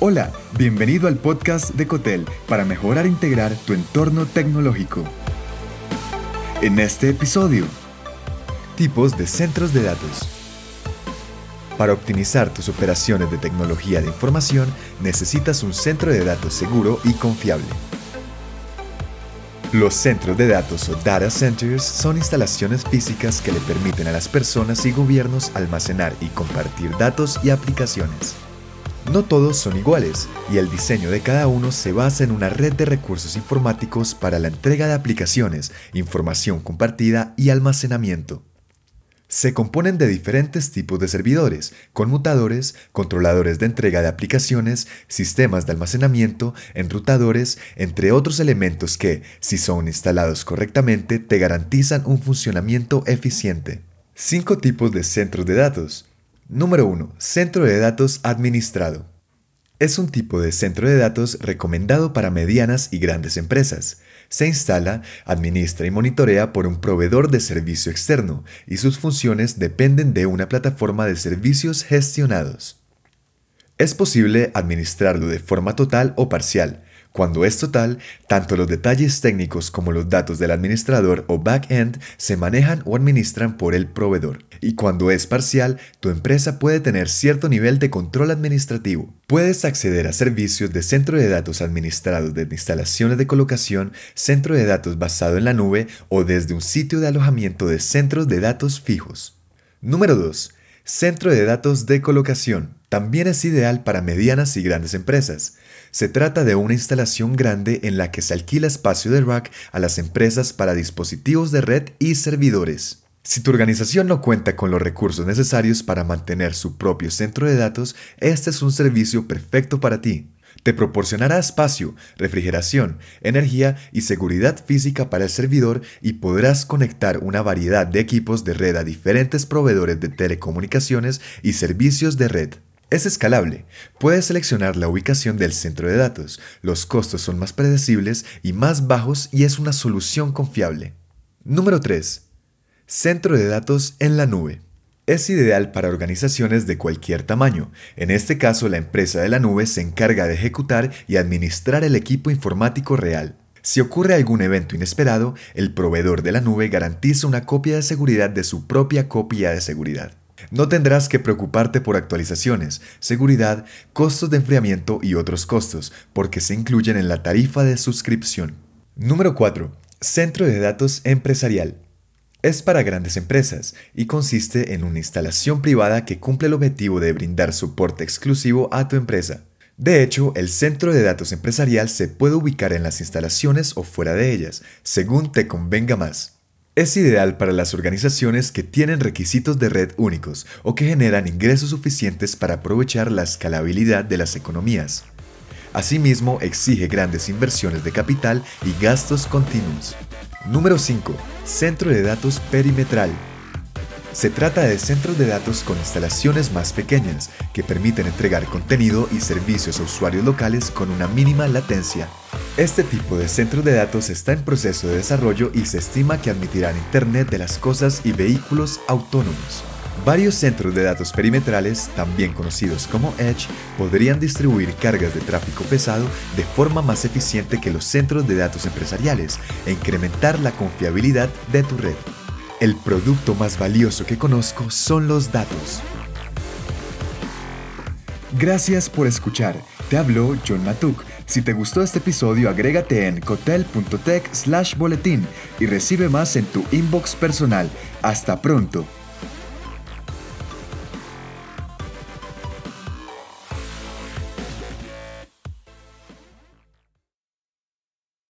Hola, bienvenido al podcast de Cotel para mejorar e integrar tu entorno tecnológico. En este episodio, tipos de centros de datos. Para optimizar tus operaciones de tecnología de información, necesitas un centro de datos seguro y confiable. Los centros de datos o data centers son instalaciones físicas que le permiten a las personas y gobiernos almacenar y compartir datos y aplicaciones. No todos son iguales y el diseño de cada uno se basa en una red de recursos informáticos para la entrega de aplicaciones, información compartida y almacenamiento. Se componen de diferentes tipos de servidores, conmutadores, controladores de entrega de aplicaciones, sistemas de almacenamiento, enrutadores, entre otros elementos que, si son instalados correctamente, te garantizan un funcionamiento eficiente. Cinco tipos de centros de datos. Número 1. Centro de datos administrado. Es un tipo de centro de datos recomendado para medianas y grandes empresas. Se instala, administra y monitorea por un proveedor de servicio externo y sus funciones dependen de una plataforma de servicios gestionados. Es posible administrarlo de forma total o parcial, cuando es total, tanto los detalles técnicos como los datos del administrador o back-end se manejan o administran por el proveedor. Y cuando es parcial, tu empresa puede tener cierto nivel de control administrativo. Puedes acceder a servicios de centro de datos administrados desde instalaciones de colocación, centro de datos basado en la nube o desde un sitio de alojamiento de centros de datos fijos. Número 2. Centro de datos de colocación. También es ideal para medianas y grandes empresas. Se trata de una instalación grande en la que se alquila espacio de rack a las empresas para dispositivos de red y servidores. Si tu organización no cuenta con los recursos necesarios para mantener su propio centro de datos, este es un servicio perfecto para ti. Te proporcionará espacio, refrigeración, energía y seguridad física para el servidor y podrás conectar una variedad de equipos de red a diferentes proveedores de telecomunicaciones y servicios de red. Es escalable. Puedes seleccionar la ubicación del centro de datos. Los costos son más predecibles y más bajos y es una solución confiable. Número 3. Centro de datos en la nube. Es ideal para organizaciones de cualquier tamaño. En este caso, la empresa de la nube se encarga de ejecutar y administrar el equipo informático real. Si ocurre algún evento inesperado, el proveedor de la nube garantiza una copia de seguridad de su propia copia de seguridad. No tendrás que preocuparte por actualizaciones, seguridad, costos de enfriamiento y otros costos, porque se incluyen en la tarifa de suscripción. Número 4. Centro de datos empresarial. Es para grandes empresas y consiste en una instalación privada que cumple el objetivo de brindar soporte exclusivo a tu empresa. De hecho, el centro de datos empresarial se puede ubicar en las instalaciones o fuera de ellas, según te convenga más. Es ideal para las organizaciones que tienen requisitos de red únicos o que generan ingresos suficientes para aprovechar la escalabilidad de las economías. Asimismo, exige grandes inversiones de capital y gastos continuos. Número 5. Centro de datos perimetral. Se trata de centros de datos con instalaciones más pequeñas que permiten entregar contenido y servicios a usuarios locales con una mínima latencia. Este tipo de centros de datos está en proceso de desarrollo y se estima que admitirán Internet de las cosas y vehículos autónomos. Varios centros de datos perimetrales, también conocidos como Edge, podrían distribuir cargas de tráfico pesado de forma más eficiente que los centros de datos empresariales e incrementar la confiabilidad de tu red. El producto más valioso que conozco son los datos. Gracias por escuchar. Te habló John Matuk si te gustó este episodio, agrégate en cotel.tech slash boletín y recibe más en tu inbox personal. Hasta pronto.